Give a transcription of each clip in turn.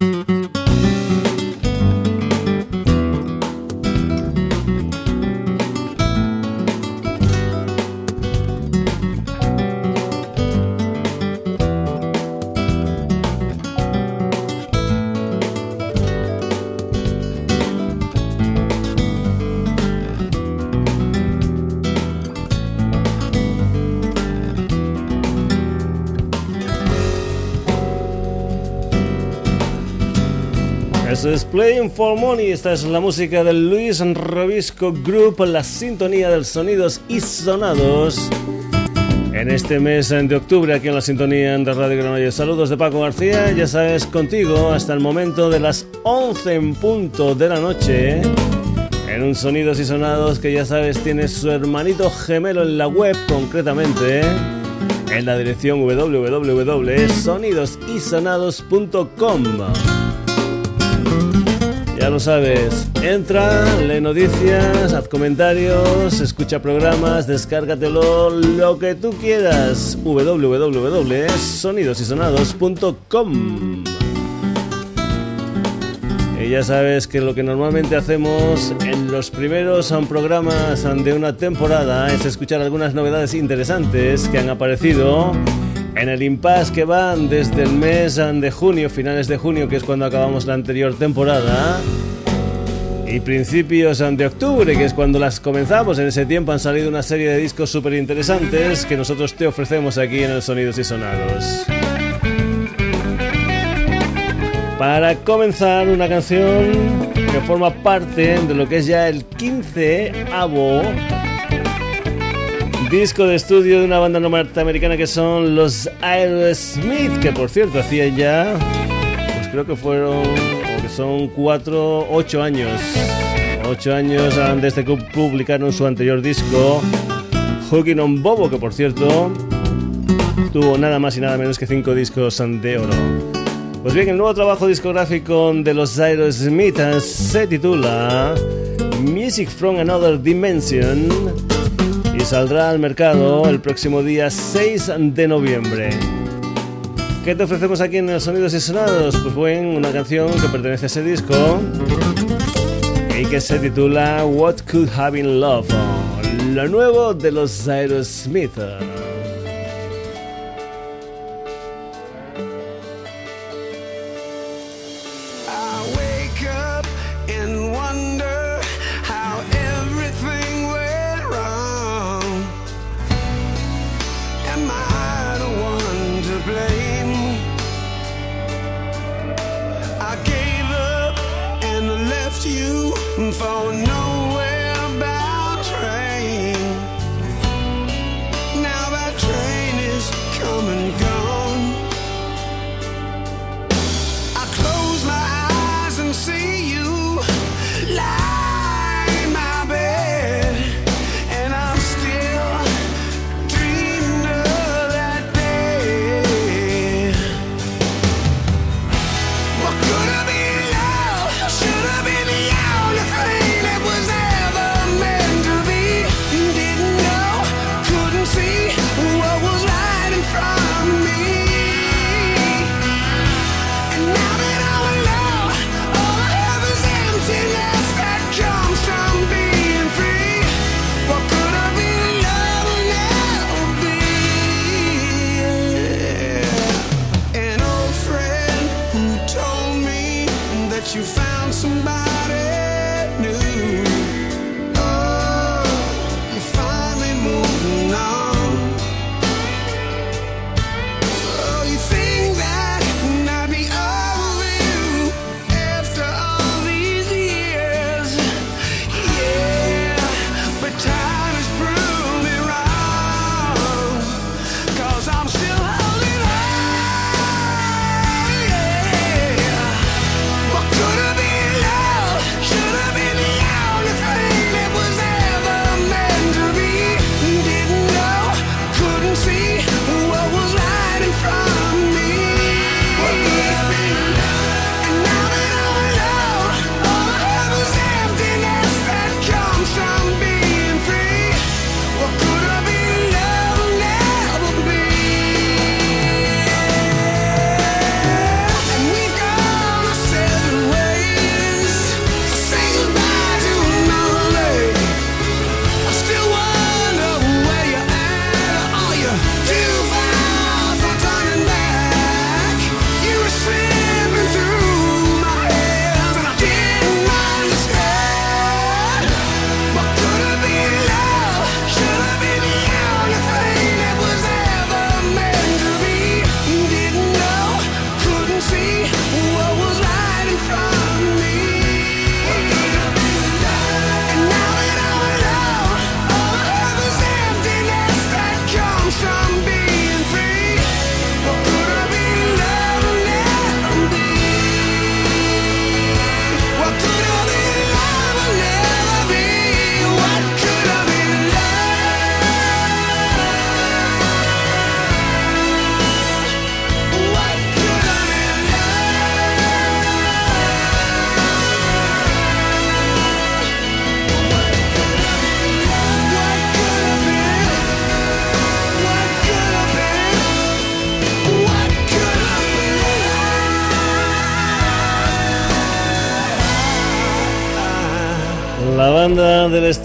es Playing for Money. Esta es la música del Luis Robisco Group, la sintonía de sonidos y sonados. En este mes de octubre, aquí en la sintonía de Radio Granollers. Saludos de Paco García, ya sabes, contigo hasta el momento de las 11 en punto de la noche. En un Sonidos y Sonados que ya sabes tiene su hermanito gemelo en la web, concretamente en la dirección www.sonidosysonados.com. Ya lo sabes, entra, lee noticias, haz comentarios, escucha programas, descárgatelo, lo que tú quieras. www.sonidosysonados.com y ya sabes que lo que normalmente hacemos en los primeros programas de una temporada es escuchar algunas novedades interesantes que han aparecido en el impasse que van desde el mes de junio, finales de junio, que es cuando acabamos la anterior temporada, y principios de octubre, que es cuando las comenzamos. En ese tiempo han salido una serie de discos súper interesantes que nosotros te ofrecemos aquí en el Sonidos y Sonados. Para comenzar, una canción que forma parte de lo que es ya el 15 avo disco de estudio de una banda norteamericana que son los Aerosmith, que por cierto hacían ya, pues creo que fueron, que son cuatro, ocho años, ocho años desde que publicaron su anterior disco, Hooking on Bobo, que por cierto tuvo nada más y nada menos que cinco discos de oro. Pues bien, el nuevo trabajo discográfico de los Aerosmith se titula Music from Another Dimension saldrá al mercado el próximo día 6 de noviembre. ¿Qué te ofrecemos aquí en Sonidos y Sonados? Pues bueno, una canción que pertenece a ese disco y que se titula What Could Have Been Love, lo nuevo de los Aerosmith.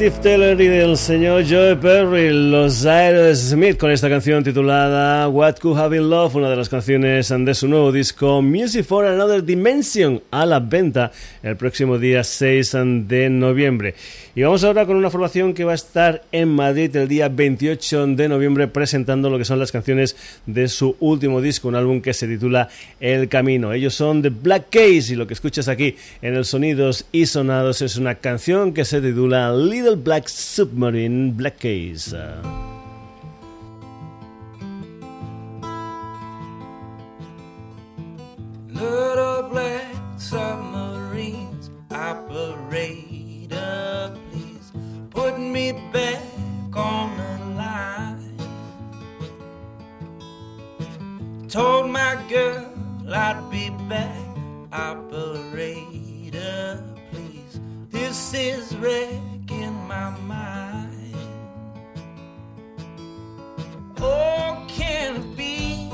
Steve Taylor y del señor Joe Perry, los Aerosmith, con esta canción titulada What Could Have Been Love, una de las canciones de su nuevo disco Music for Another Dimension, a la venta el próximo día 6 de noviembre. Y vamos ahora con una formación que va a estar en Madrid el día 28 de noviembre presentando lo que son las canciones de su último disco, un álbum que se titula El Camino. Ellos son The Black Case y lo que escuchas aquí en el Sonidos y Sonados es una canción que se titula Little Black Submarine Black Case. Little black submarines operator, please put me back on the line. Told my girl I'd be back, operator, please. This is wrecking my mind. Oh, can it be?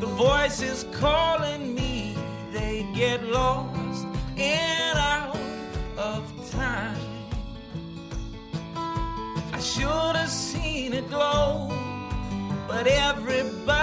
The voices calling me, they get lost and out of time. I should have seen it glow, but everybody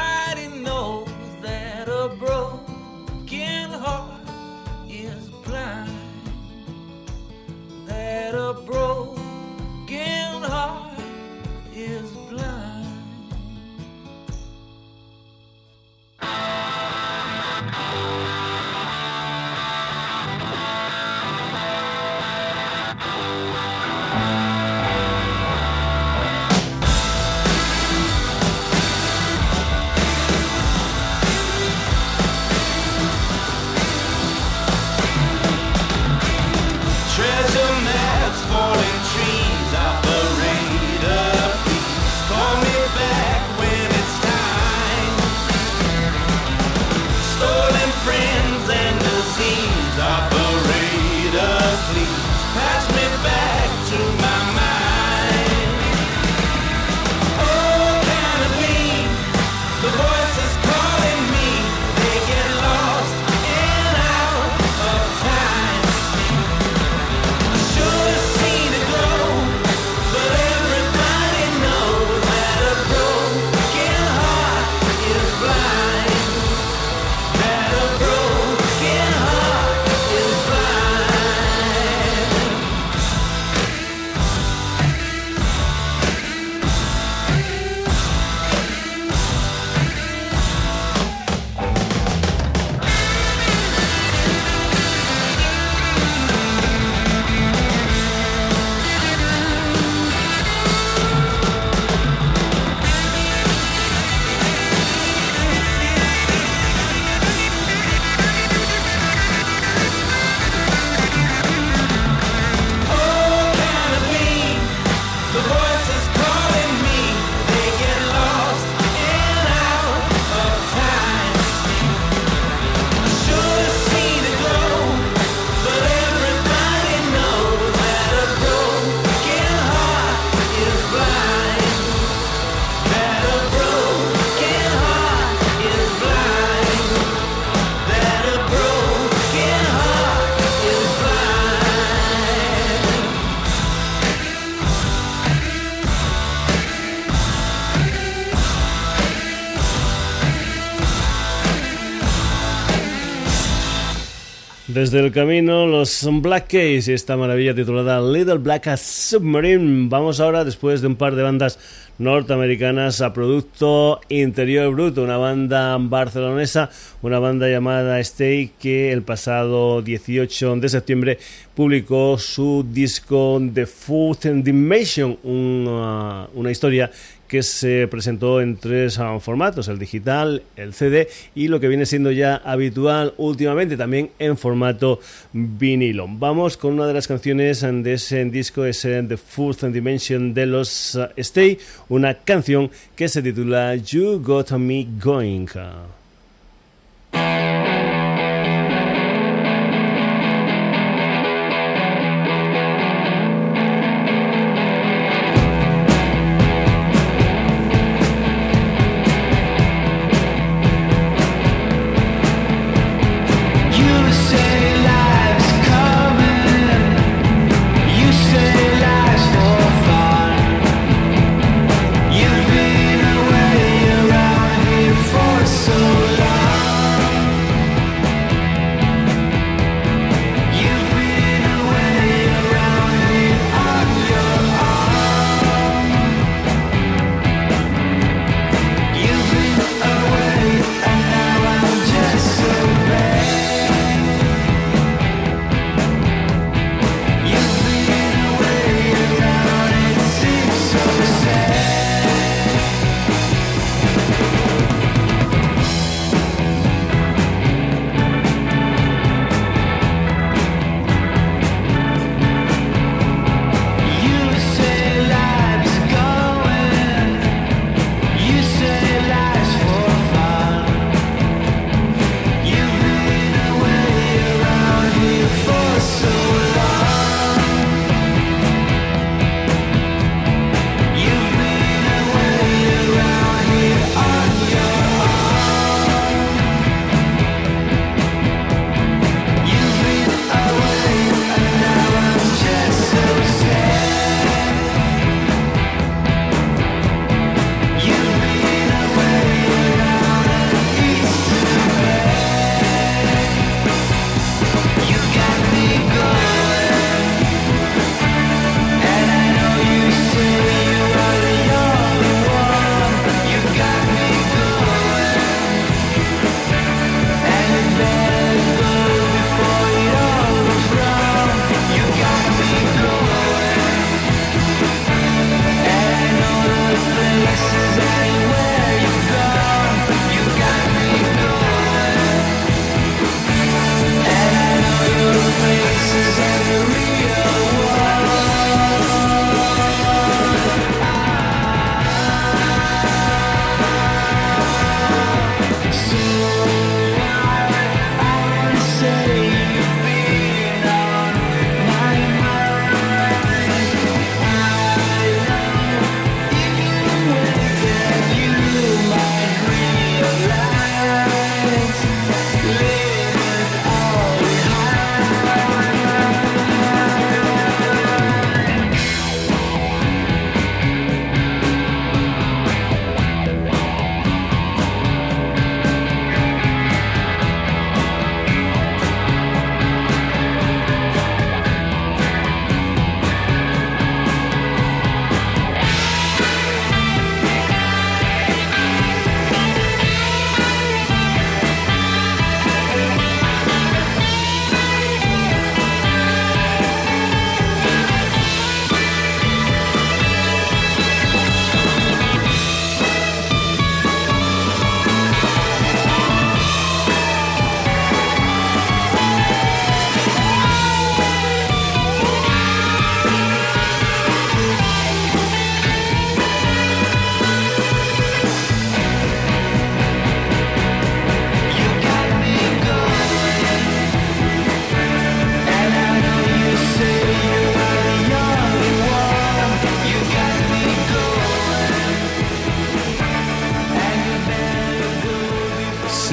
Desde el camino, los Black Keys y esta maravilla titulada Little Black Submarine. Vamos ahora, después de un par de bandas norteamericanas, a Producto Interior Bruto, una banda barcelonesa, una banda llamada Stay, que el pasado 18 de septiembre publicó su disco The Fourth Dimension, una, una historia que se presentó en tres ah, formatos, el digital, el CD y lo que viene siendo ya habitual últimamente también en formato vinilo. Vamos con una de las canciones de ese disco, es The Fourth Dimension de los ah, Stay, una canción que se titula You Got Me Going.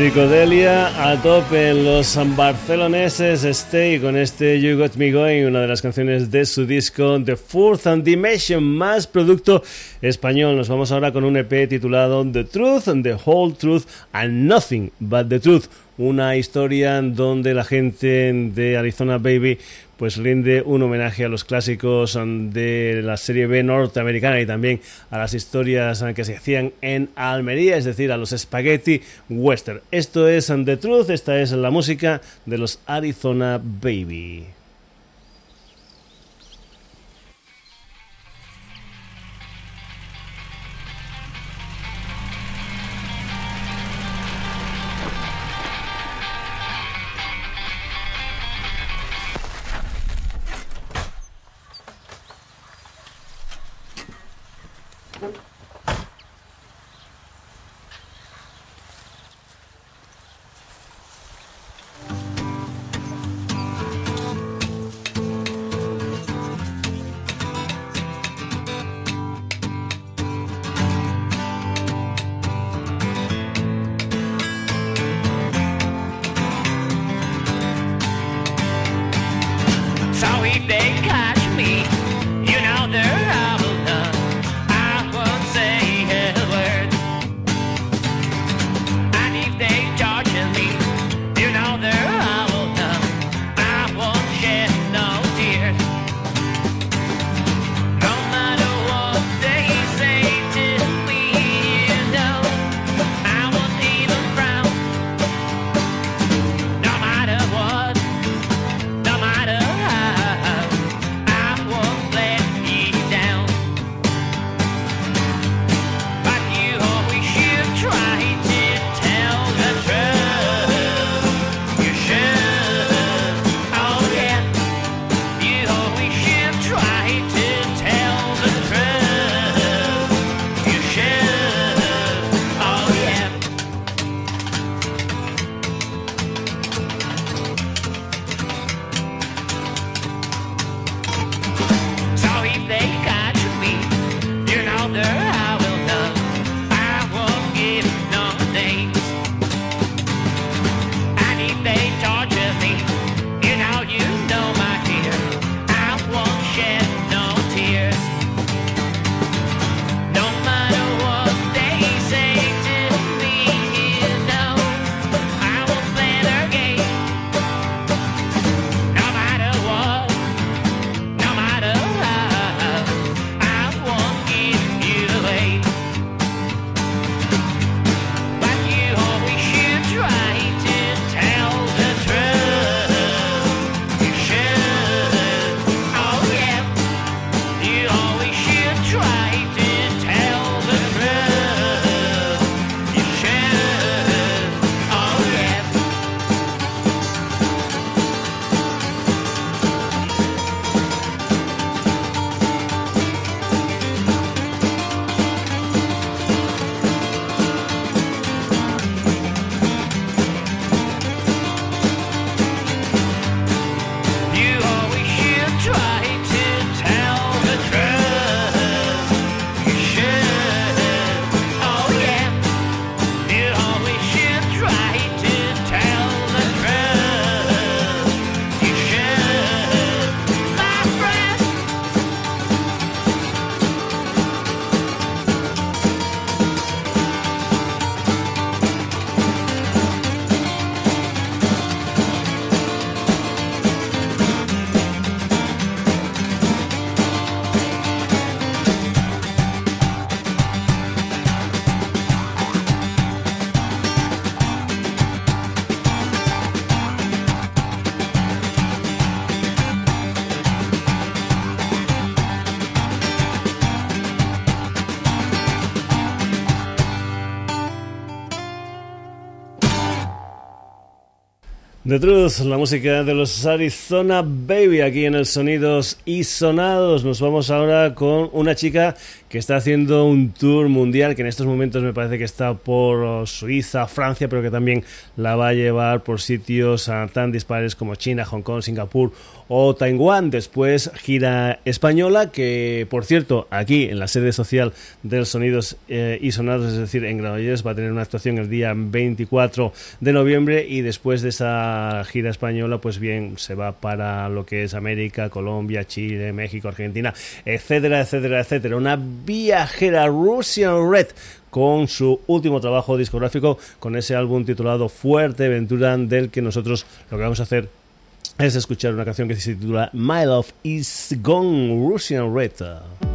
Psicodelia a tope los barceloneses Stay con este You Got Me Going, una de las canciones de su disco The Fourth Dimension, más producto español. Nos vamos ahora con un EP titulado The Truth, The Whole Truth and Nothing But The Truth una historia donde la gente de Arizona Baby pues rinde un homenaje a los clásicos de la serie B norteamericana y también a las historias que se hacían en Almería, es decir, a los spaghetti western. Esto es The Truth, esta es la música de los Arizona Baby. La música de los Arizona Baby aquí en el Sonidos y Sonados. Nos vamos ahora con una chica que está haciendo un tour mundial que en estos momentos me parece que está por Suiza, Francia, pero que también la va a llevar por sitios ah, tan dispares como China, Hong Kong, Singapur o Taiwán. Después gira española que, por cierto, aquí en la sede social del Sonidos eh, y Sonados, es decir, en Granollers, va a tener una actuación el día 24 de noviembre y después de esa gira española, pues bien, se va para lo que es América, Colombia, Chile, México, Argentina, etcétera, etcétera, etcétera. Una viajera Russian Red con su último trabajo discográfico, con ese álbum titulado Fuerte Ventura, del que nosotros lo que vamos a hacer es escuchar una canción que se titula My Love is Gone Russian Red.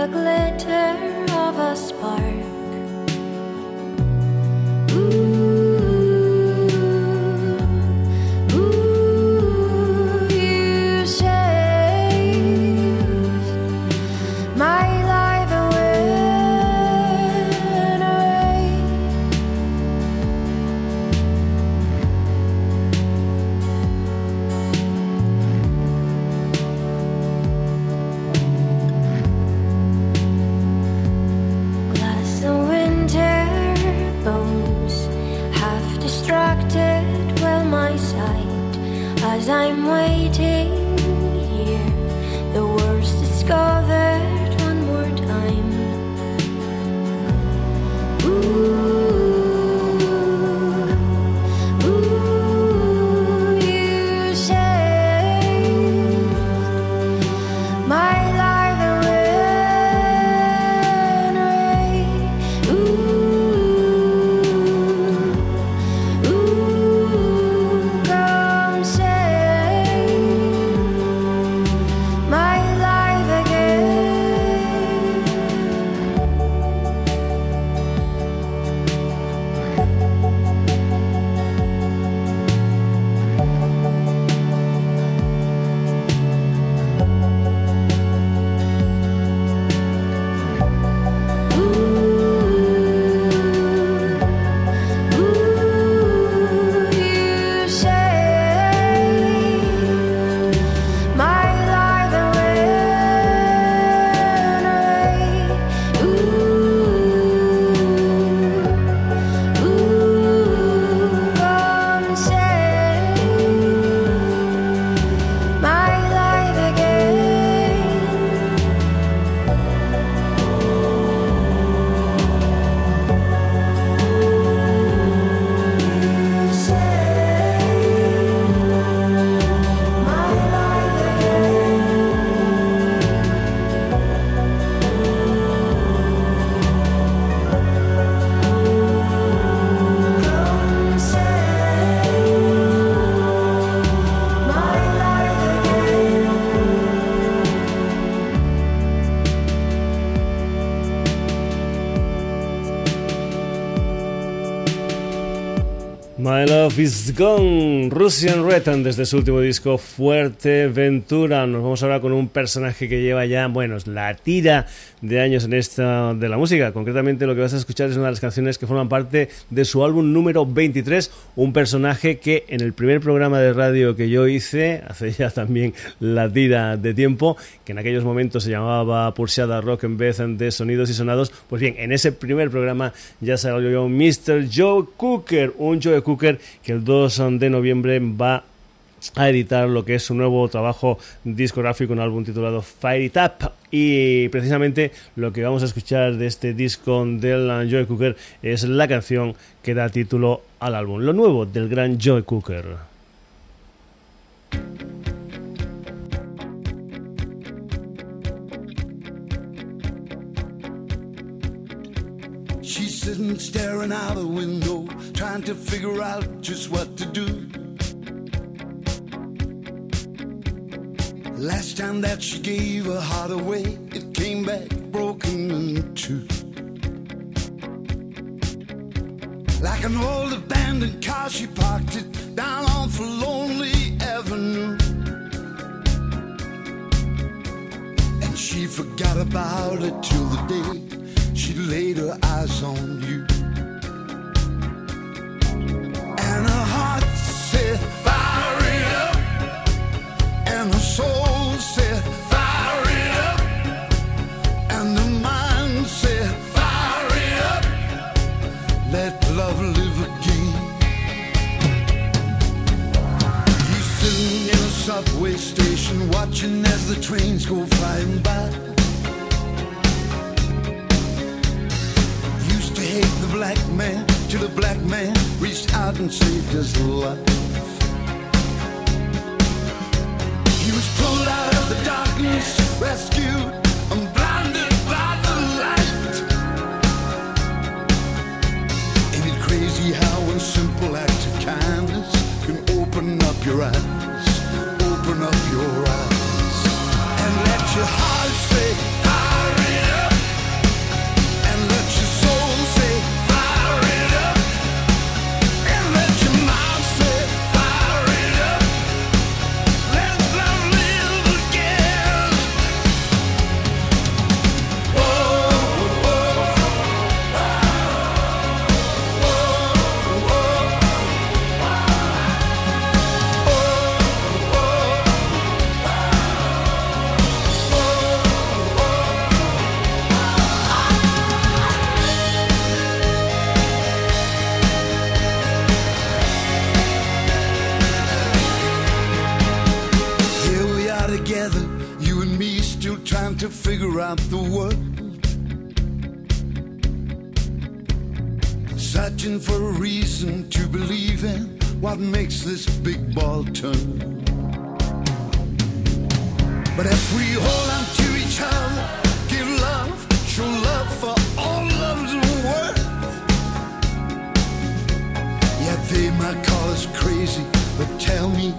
the glitter of a spark. Is Gone, Russian Return desde su último disco Fuerte Ventura. Nos vamos ahora con un personaje que lleva ya, bueno, la tira de años en esta de la música. Concretamente lo que vas a escuchar es una de las canciones que forman parte de su álbum número 23, un personaje que en el primer programa de radio que yo hice, hace ya también la tira de tiempo, que en aquellos momentos se llamaba Pulsada Rock en vez de Sonidos y Sonados, pues bien, en ese primer programa ya salió Mr. Joe Cooker, un Joe Cooker que el 2 de noviembre va a editar lo que es su nuevo trabajo discográfico, un álbum titulado Fire It Up. Y precisamente lo que vamos a escuchar de este disco del Joy Cooker es la canción que da título al álbum, lo nuevo del gran Joy Cooker. Last time that she gave her heart away, it came back broken in two. Like an old abandoned car, she parked it down on for lonely avenue. And she forgot about it till the day she laid her eyes on you. Subway station, watching as the trains go flying by. Used to hate the black man, till the black man reached out and saved his life. He was pulled out of the darkness, rescued, trying to figure out the world. Searching for a reason to believe in what makes this big ball turn. But if we hold on to each other, give love, show love for all love's worth. Yeah, they might call us crazy, but tell me,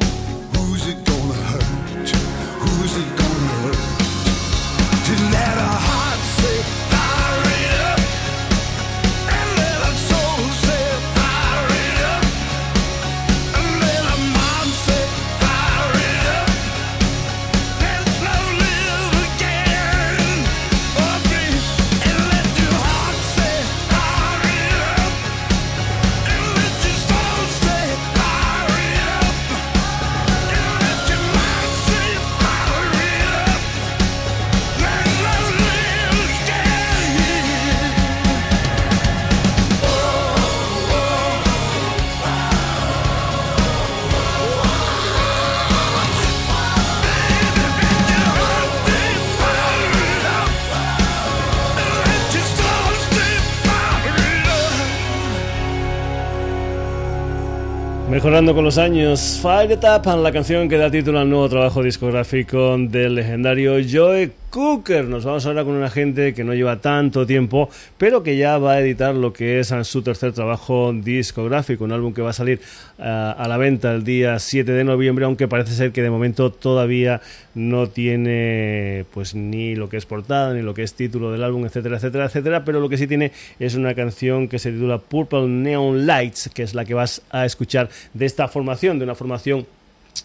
Mejorando con los años, Fire It Up, la canción que da título al nuevo trabajo discográfico del legendario Joe Cooker. Nos vamos ahora con una gente que no lleva tanto tiempo, pero que ya va a editar lo que es su tercer trabajo discográfico, un álbum que va a salir ah, a la venta el día 7 de noviembre, aunque parece ser que de momento todavía no tiene pues ni lo que es portada, ni lo que es título del álbum, etcétera, etcétera, etcétera, pero lo que sí tiene es una canción que se titula Purple Neon Lights, que es la que vas a escuchar de esta formación, de una formación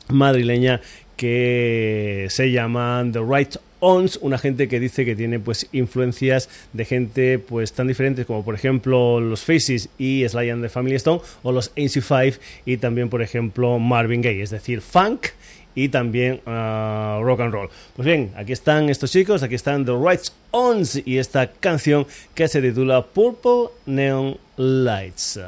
madrileña que se llama The Right Ons, una gente que dice que tiene pues influencias de gente pues tan diferentes como por ejemplo los Faces y Sly and the Family Stone o los AC5 y también por ejemplo Marvin Gaye, es decir, funk y también ah, rock and roll. Pues bien, aquí están estos chicos, aquí están The Right Ons y esta canción que se titula Purple Neon Lights.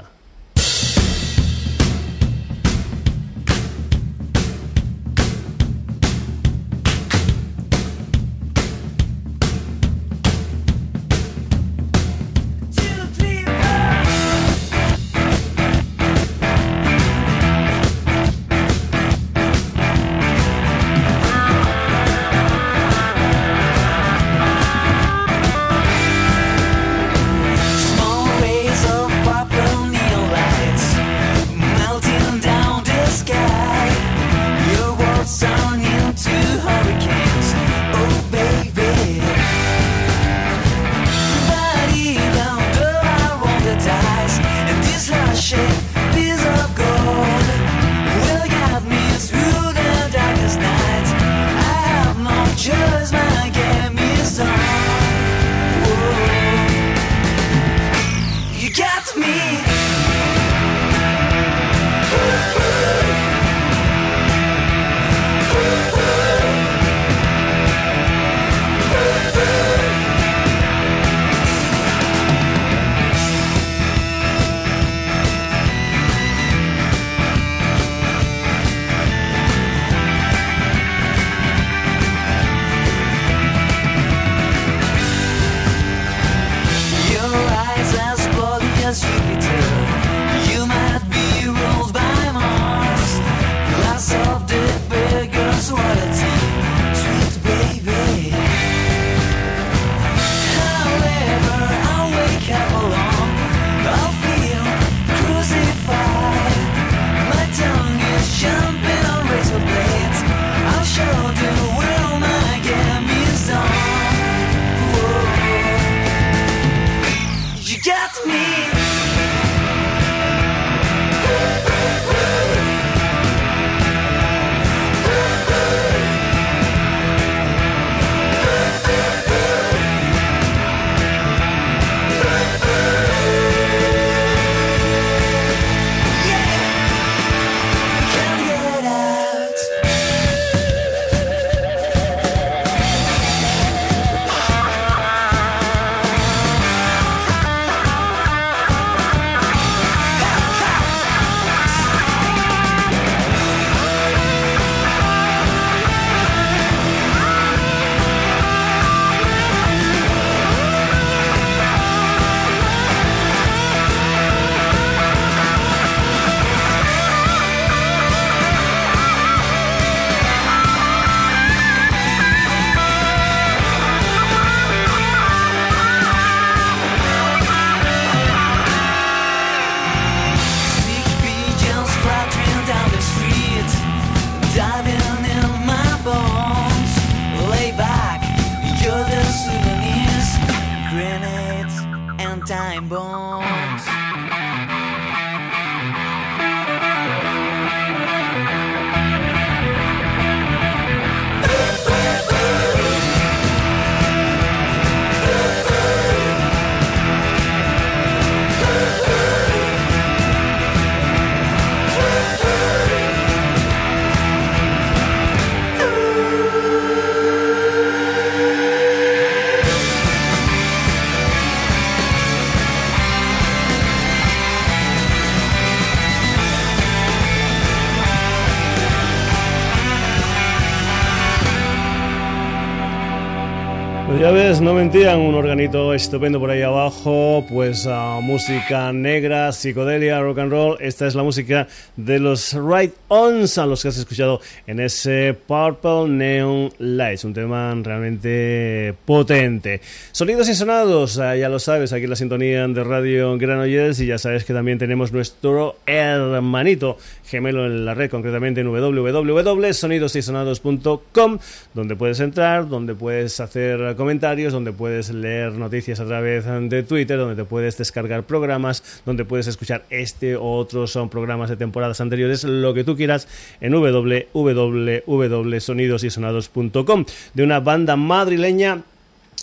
No mentían, un organito estupendo por ahí abajo, pues uh, música negra, psicodelia, rock and roll. Esta es la música de los Right Ons, a los que has escuchado en ese Purple Neon Lights, un tema realmente potente. Sonidos y sonados, uh, ya lo sabes, aquí la sintonía de Radio Granollers y ya sabes que también tenemos nuestro hermanito gemelo en la red, concretamente en www.sonidosysonados.com, donde puedes entrar, donde puedes hacer comentarios, donde puedes leer noticias a través de Twitter, donde te puedes descargar programas, donde puedes escuchar este o otros son programas de temporadas anteriores, lo que tú quieras en www.sonidosysonados.com, de una banda madrileña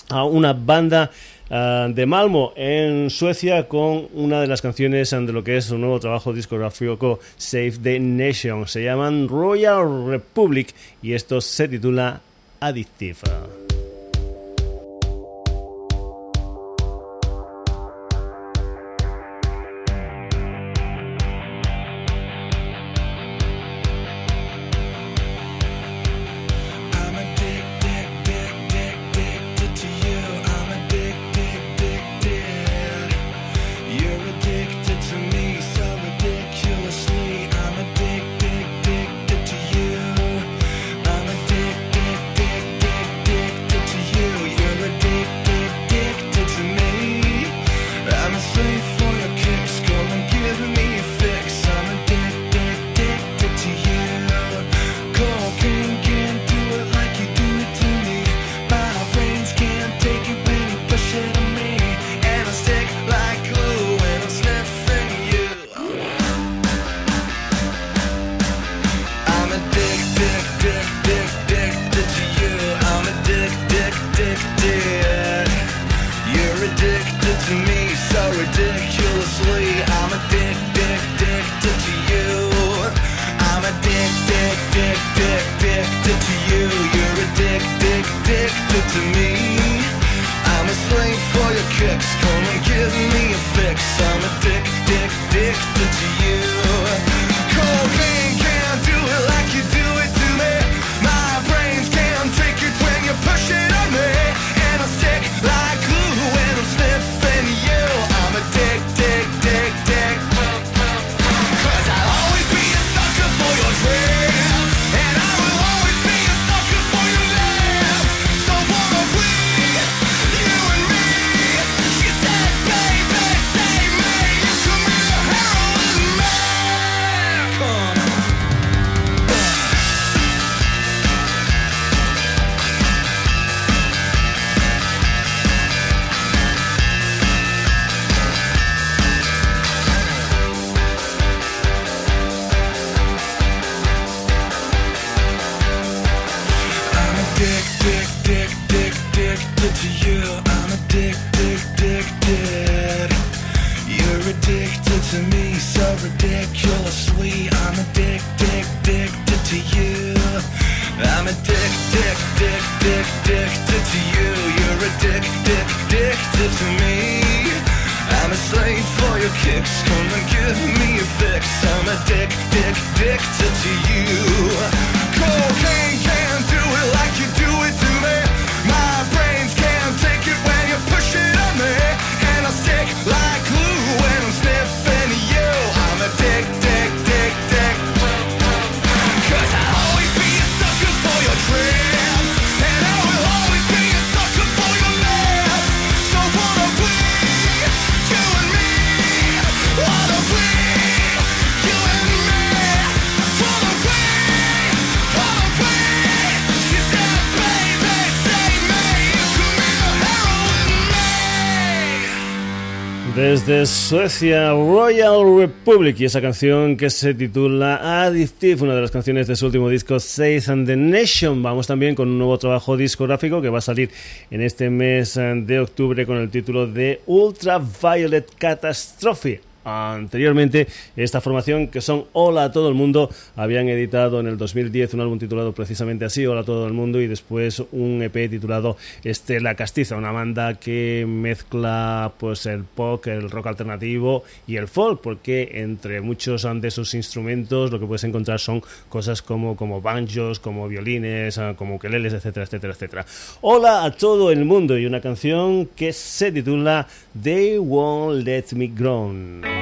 a una banda Ah, de Malmo en Suecia con una de las canciones de lo que es su nuevo trabajo discográfico Save the Nation. Se llaman Royal Republic y esto se titula Addictive. Suecia, Royal Republic y esa canción que se titula Addictive, una de las canciones de su último disco, Safe and the Nation. Vamos también con un nuevo trabajo discográfico que va a salir en este mes de octubre con el título de Ultraviolet Catastrophe. Anteriormente, esta formación, que son Hola a todo el mundo, habían editado en el 2010 un álbum titulado precisamente así, Hola a todo el mundo, y después un EP titulado Estela Castiza, una banda que mezcla pues el pop, el rock alternativo y el folk, porque entre muchos de sus instrumentos lo que puedes encontrar son cosas como, como banjos, como violines, ah, como ukeleles, etcétera, etcétera, etcétera. Hola a todo el mundo y una canción que se titula They Won't Let Me Grow.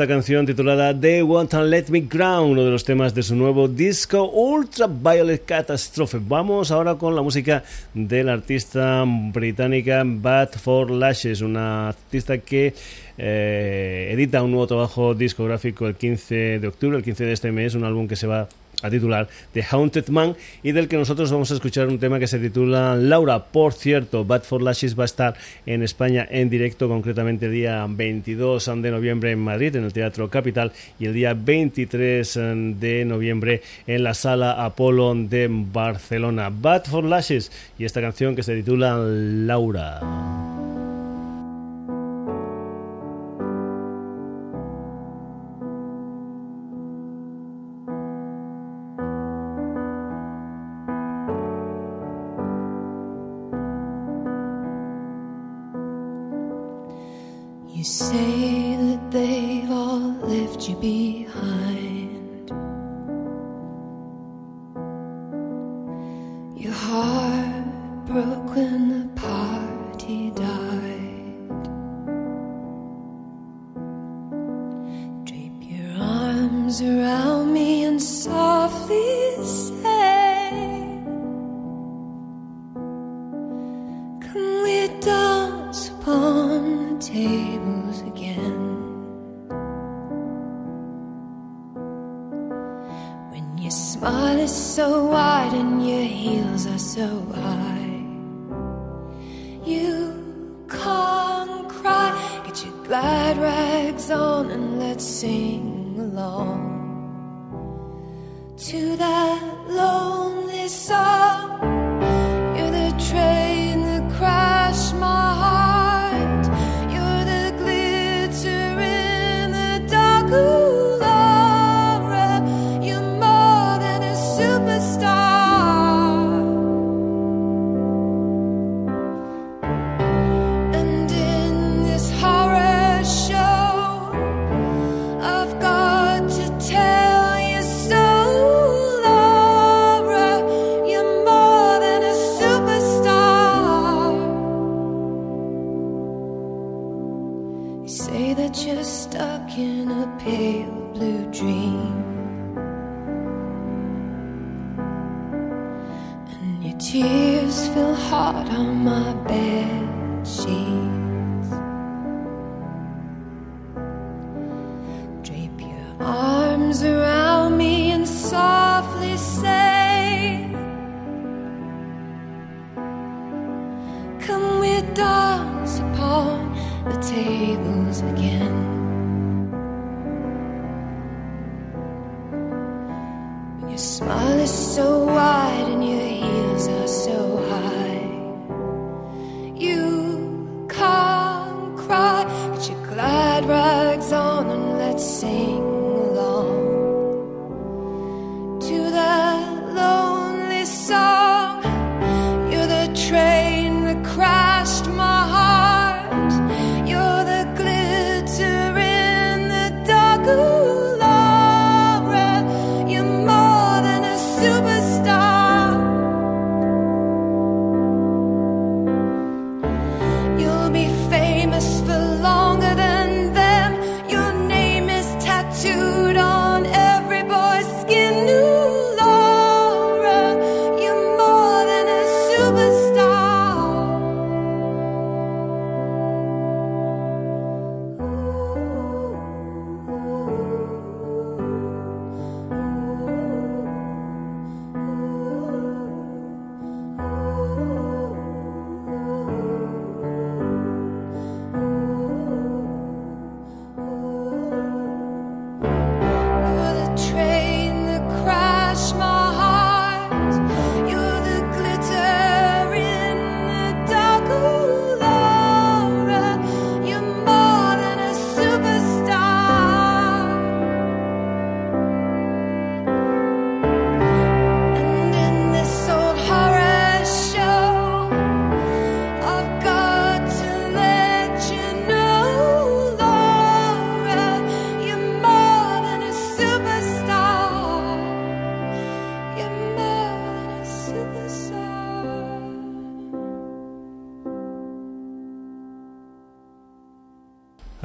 Esta canción titulada They Want to Let Me Ground, uno de los temas de su nuevo disco Ultraviolet Catastrophe. Vamos ahora con la música de la artista británica Bad for Lashes, una artista que eh, edita un nuevo trabajo discográfico el 15 de octubre, el 15 de este mes, un álbum que se va a titular The Haunted Man y del que nosotros vamos a escuchar un tema que se titula Laura. Por cierto, Bad for Lashes va a estar en España en directo, concretamente el día 22 de noviembre en Madrid, en el Teatro Capital, y el día 23 de noviembre en la Sala Apolo de Barcelona. Bad for Lashes y esta canción que se titula Laura.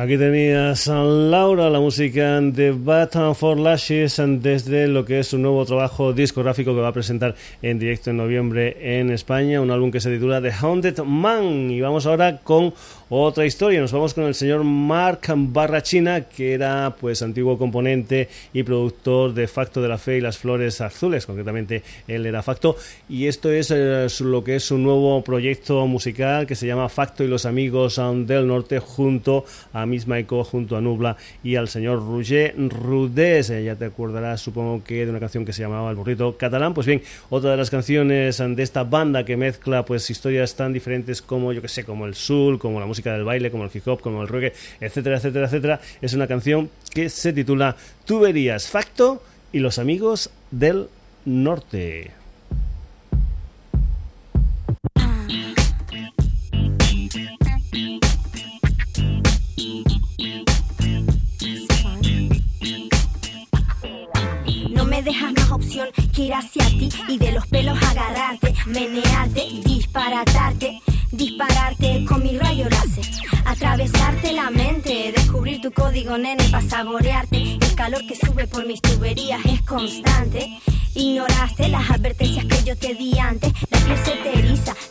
Aquí tenías a Laura, la música de Bat for Lashes desde lo que es su nuevo trabajo discográfico que va a presentar en directo en noviembre en España, un álbum que se titula The Haunted Man. Y vamos ahora con otra historia. Nos vamos con el señor Mark Barrachina, que era pues antiguo componente y productor de Facto de la Fe y las Flores Azules, concretamente él era Facto. Y esto es eh, lo que es su nuevo proyecto musical que se llama Facto y los Amigos del Norte junto a Miss Maiko, junto a Nubla y al señor Roger Rudés. Eh, ya te acordarás, supongo que de una canción que se llamaba El Burrito Catalán. Pues bien, otra de las canciones de esta banda que mezcla pues historias tan diferentes como, yo que sé, como el soul, como la música música del baile, como el hip hop, como el reggae, etcétera, etcétera, etcétera. Es una canción que se titula Tuberías Facto y los amigos del norte. No me dejas más opción que ir hacia ti y de los pelos agarrarte, menearte, disparatarte dispararte con mi rayo láser, atravesarte la mente, descubrir tu código nene para saborearte. El calor que sube por mis tuberías es constante. Ignoraste las advertencias que yo te di antes. La piel se te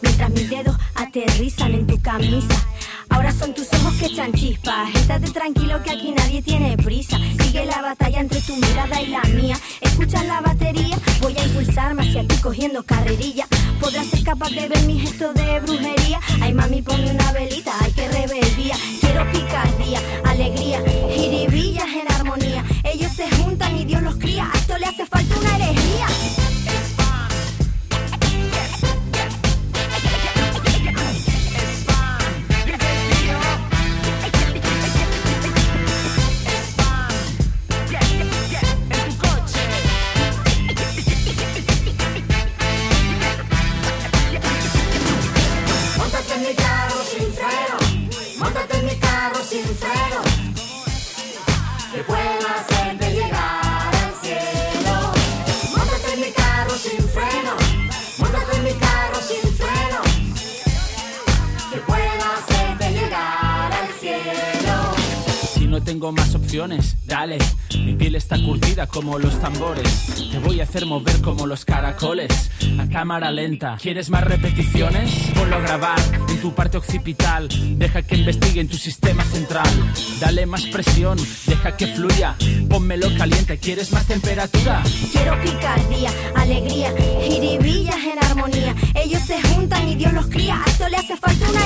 mientras mis dedos aterrizan en tu camisa. Ahora son tus ojos que echan chispas. Estate tranquilo que aquí nadie tiene prisa. Sigue la batalla entre tu mirada y la mía. Escucha la batería, voy a impulsarme hacia ti cogiendo carrerilla. Podrás ser capaz de ver mi gesto de brujería. Ay mami, ponme una velita, hay que rebeldía. Quiero picardía, alegría, jiribillas en armonía. Ellos se juntan y Dios los cría. A esto le hace falta una herejía. sin freno. Que puedo tengo más opciones, dale. Mi piel está curtida como los tambores. Te voy a hacer mover como los caracoles. A cámara lenta. ¿Quieres más repeticiones? Ponlo a grabar en tu parte occipital. Deja que investigue en tu sistema central. Dale más presión, deja que fluya. Pónmelo caliente. ¿Quieres más temperatura? Quiero picardía, alegría, jiribillas en armonía. Ellos se juntan y Dios los cría. A esto le hace falta una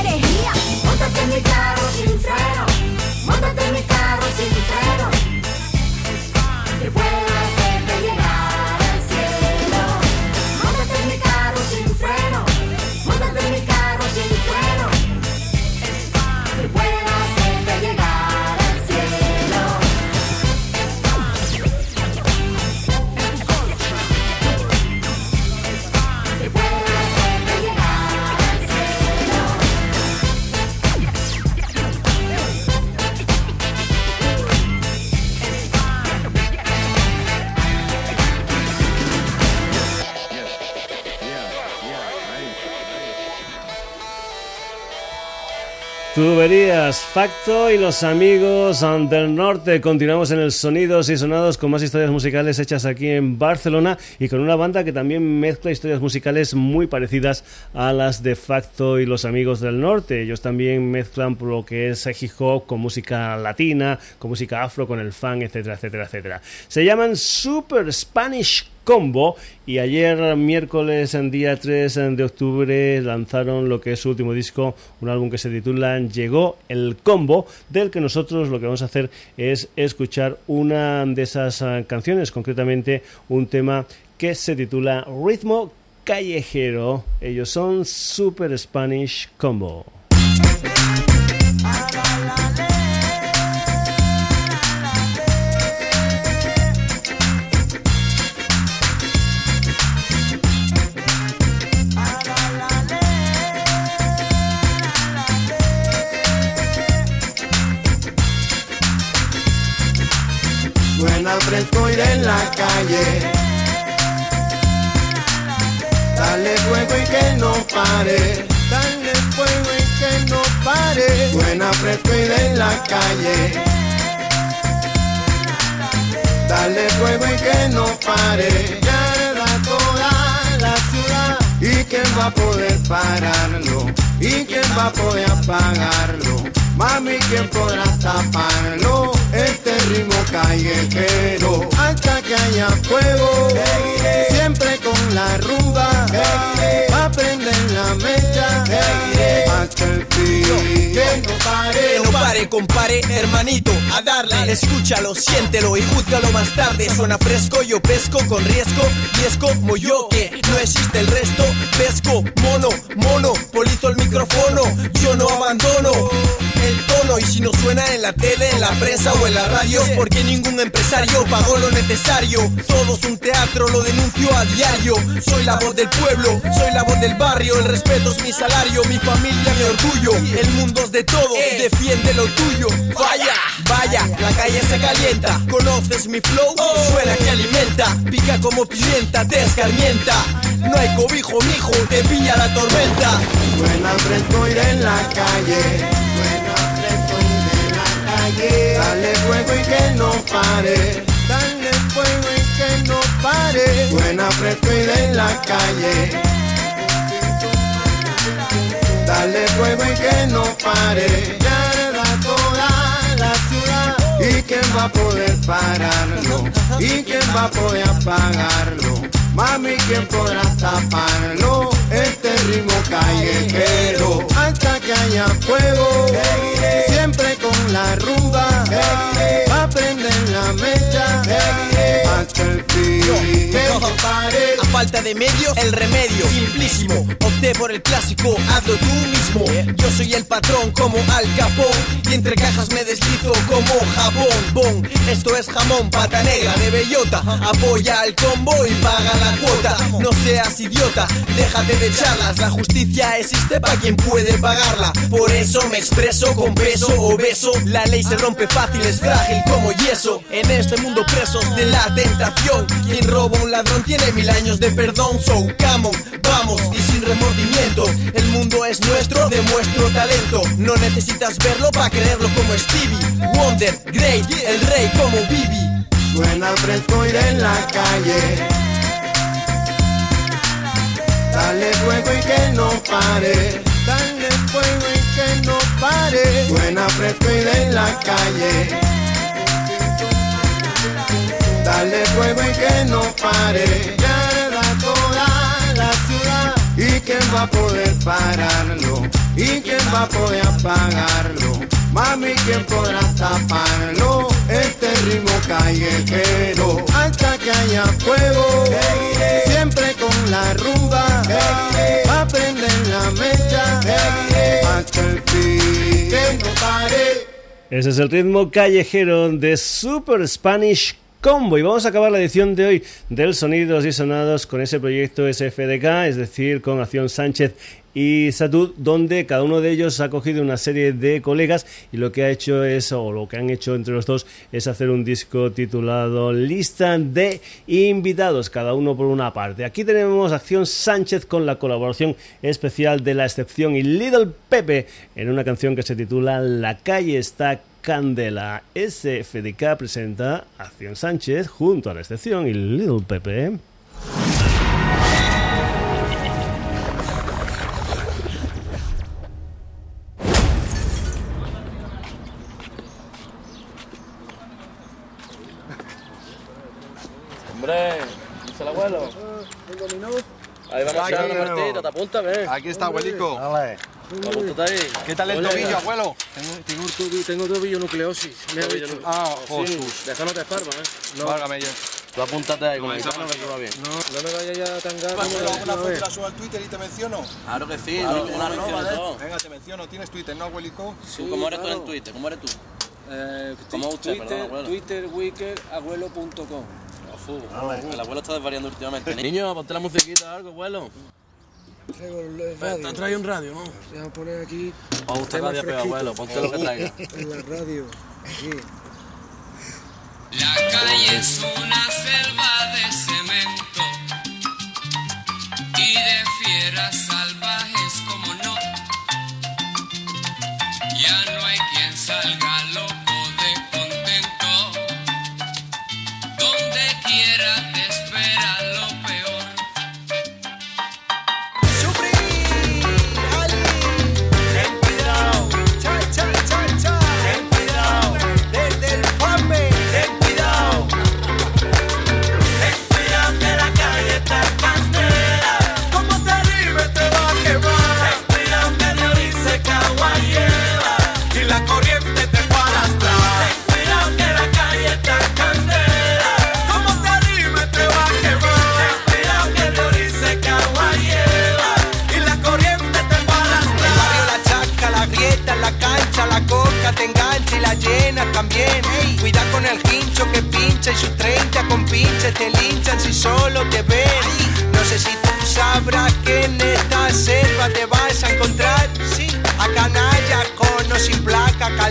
Tuberías, Facto y los amigos del norte. Continuamos en el Sonidos y Sonados con más historias musicales hechas aquí en Barcelona y con una banda que también mezcla historias musicales muy parecidas a las de Facto y los amigos del norte. Ellos también mezclan lo que es hip hop con música latina, con música afro, con el funk, etcétera, etcétera, etcétera. Se llaman Super Spanish Combo y ayer miércoles en día 3 de octubre lanzaron lo que es su último disco, un álbum que se titula Llegó el Combo, del que nosotros lo que vamos a hacer es escuchar una de esas ah, canciones, concretamente un tema que se titula Ritmo Callejero. Ellos son Super Spanish Combo. Fresco ir en la calle. Dale fuego y que no pare. Dale fuego y que no pare. Suena fresco y de la calle. Dale fuego y que no pare. Ya da toda la ciudad. ¿Y quién va a poder pararlo? ¿Y quién va a poder apagarlo? Mami, ¿quién podrá taparlo? Este ritmo callejero hasta que haya fuego. Siempre con la rumba. Va a prender la mecha. Hasta el fin. Que no pare. Que no pare, compare, hermanito, a darle. Escúchalo, siéntelo y júzgalo más tarde. Suena fresco, yo pesco con riesgo. Y es yo, que no existe el resto. Pesco, mono, mono, polizo el micrófono. Yo no abandono el tono. Y si no suena en la tele, en la prensa o en la radio, porque ningún empresario pagó lo necesario. Todo es un teatro, lo denuncio a diario. Soy la voz del pueblo, soy la voz del barrio. El respeto es mi salario, mi familia, mi orgullo. El mundo es de todo, defiende lo tuyo. Vaya, vaya, la calle se calienta. ¿Conoces mi flow? Suena que alimenta, pica como pimienta, te escarmienta. No hay cobijo, mijo, te pilla la tormenta. Suena fresco ir en la calle. Calle. Dale fuego y que no pare. Dale fuego y que no pare. Suena fresco ir en la calle. Dale fuego y que no pare. Ya da toda la ciudad. ¿Y quién va a poder pararlo? ¿Y quién va a poder apagarlo? Mami, ¿quién podrá taparlo? Este ritmo callejero hasta que haya fuego. El fin. Falta de medios, el remedio simplísimo. Opté por el clásico, hazlo tú mismo. Yo soy el patrón como Al Capón y entre cajas me deslizo como jabón. Bon, esto es jamón, pata negra de bellota. Apoya al combo y paga la cuota. No seas idiota, déjate de charlas. La justicia existe para quien puede pagarla. Por eso me expreso con peso obeso. La ley se rompe fácil, es frágil como yeso. En este mundo presos de la tentación. Quien roba un ladrón tiene mil años de perdón. So, come on, vamos y sin remordimientos. El mundo es nuestro, demuestro talento. No necesitas verlo para creerlo como Stevie. Wonder, Great, el rey como Bibi. Suena fresco ir en la calle. Dale fuego y que no pare. Dale fuego y que no pare. Suena fresco ir en la calle. Dale fuego y que no pare. Ya quién va a poder pararlo? ¿Y quién va a poder apagarlo? Mami, ¿quién podrá taparlo? Este ritmo callejero hasta que haya fuego. Siempre con la rumba. Va a prender la mecha hasta el fin. Que no pare. Ese es el ritmo callejero de Super Spanish Combo y vamos a acabar la edición de hoy del Sonidos y Sonados con ese proyecto SFDK, es decir, con Acción Sánchez y Satud, donde cada uno de ellos ha cogido una serie de colegas y lo que ha hecho es, o lo que han hecho entre los dos, es hacer un disco titulado Lista de Invitados, cada uno por una parte. Aquí tenemos Acción Sánchez con la colaboración especial de La Excepción y Little Pepe en una canción que se titula La calle está Candela. SFDK presenta Acción Sánchez junto a La Excepción y Little Pepe. Hombre, dice el abuelo. Ahí vamos a echar una partida, te apuntas. Aquí está, abuelico. Ahí. ¿Qué tal el Ole, tobillo, abuelo? Tengo, tengo, un tobillo, tengo tobillo nucleosis. Me ha Tobillo dicho. nu- Ah, Sí, Jesús. déjame te farma, ¿eh? No, Válgame yo. tú apúntate ahí con No, el no, que va bien. no. no me vayas ya tan gato. Abuelo, hago una a foto la subo al Twitter y te menciono. Claro que sí, Claro, una claro, mención vale. de todo. Venga, te menciono. ¿Tienes Twitter, no, abuelico? ¿Tú ¿Cómo eres tú en Twitter? ¿Cómo eres tú? Eh, ¿Cómo usted, Twitter, perdón, abuelo? Twitter, Wicker, abuelo.com. El abuelo está desvariando últimamente. Niño, ponte la musiquita o algo, abuelo. Traigo. Trae un radio, ¿no? Vamos a poner aquí. A usted radio pegado, abuelo. Ponte lo que traiga. En la radio. Aquí. La calle es una selva de cemento y de fieras salvajes como no. Ya no hay quien salga.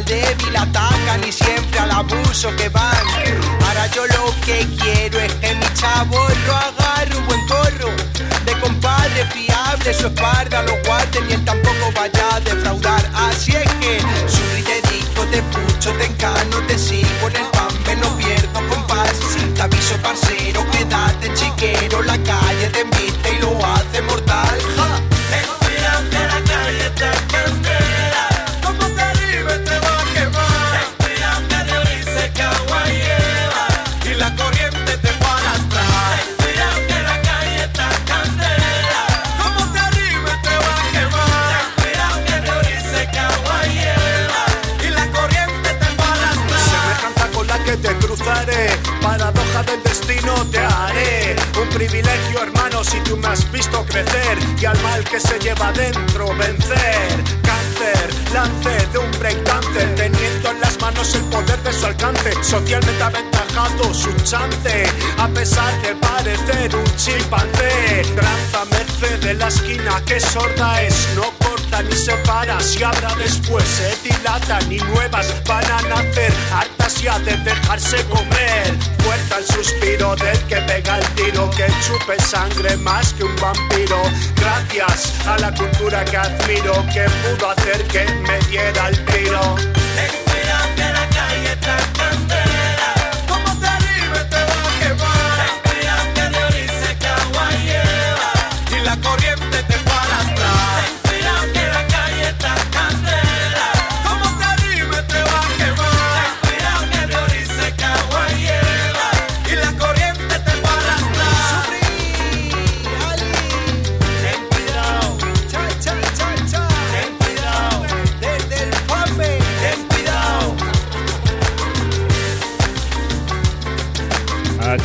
Débil atacan y siempre al abuso que van. Ahora yo lo que quiero es que mi chavo lo agarre un buen corro. De compadre fiable, su espalda lo guarden y él tampoco vaya a y al mal que se lleva dentro vencer. Cáncer, lance de un breakdancer, teniendo en las manos el poder de su alcance. Socialmente aventajado su chance, a pesar de parecer un chimpancé. Tranza merced de la esquina que sorda es, no corta ni separa. Si habrá después se dilatan y nuevas van a nacer, hartas ya de dejarse comer. Fuerza el suspiro del que pega el tiro, que chupe sangre más que un vampiro. Gracias a la cultura que admiro, que pudo hacer que me diera el tiro. Ten cuidado que la calle está candela.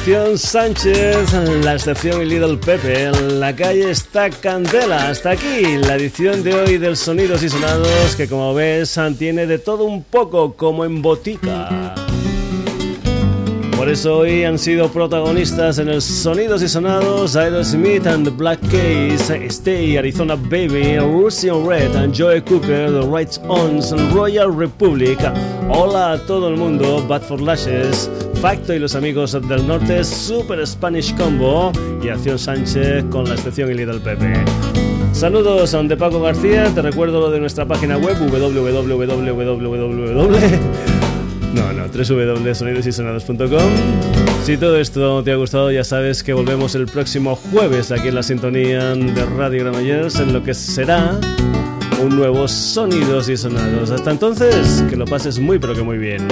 Acción Sánchez, la excepción y Little Pepe. La calle está candela. Hasta aquí la edición de hoy del Sonidos y Sonados, que como ves tiene de todo un poco como en botica. Por eso hoy han sido protagonistas en el Sonidos y Sonados Aerosmith and the Black Case, Stay, Arizona Baby, Russian Red, and Joe Cooker, The Rights Ons, Royal Republic. Hola a todo el mundo, Bad for Lashes, Facto y los amigos del norte, Super Spanish Combo y Acción Sánchez con la excepción y Little Pepe. Saludos de Paco García, te recuerdo lo de nuestra página web www. No, no, www.sonidosysonados.com. Si todo esto te ha gustado, ya sabes que volvemos el próximo jueves aquí en la sintonía de Radio Granollers en lo que será un nuevo Sonidos y Sonados. Hasta entonces, que lo pases muy pero que muy bien.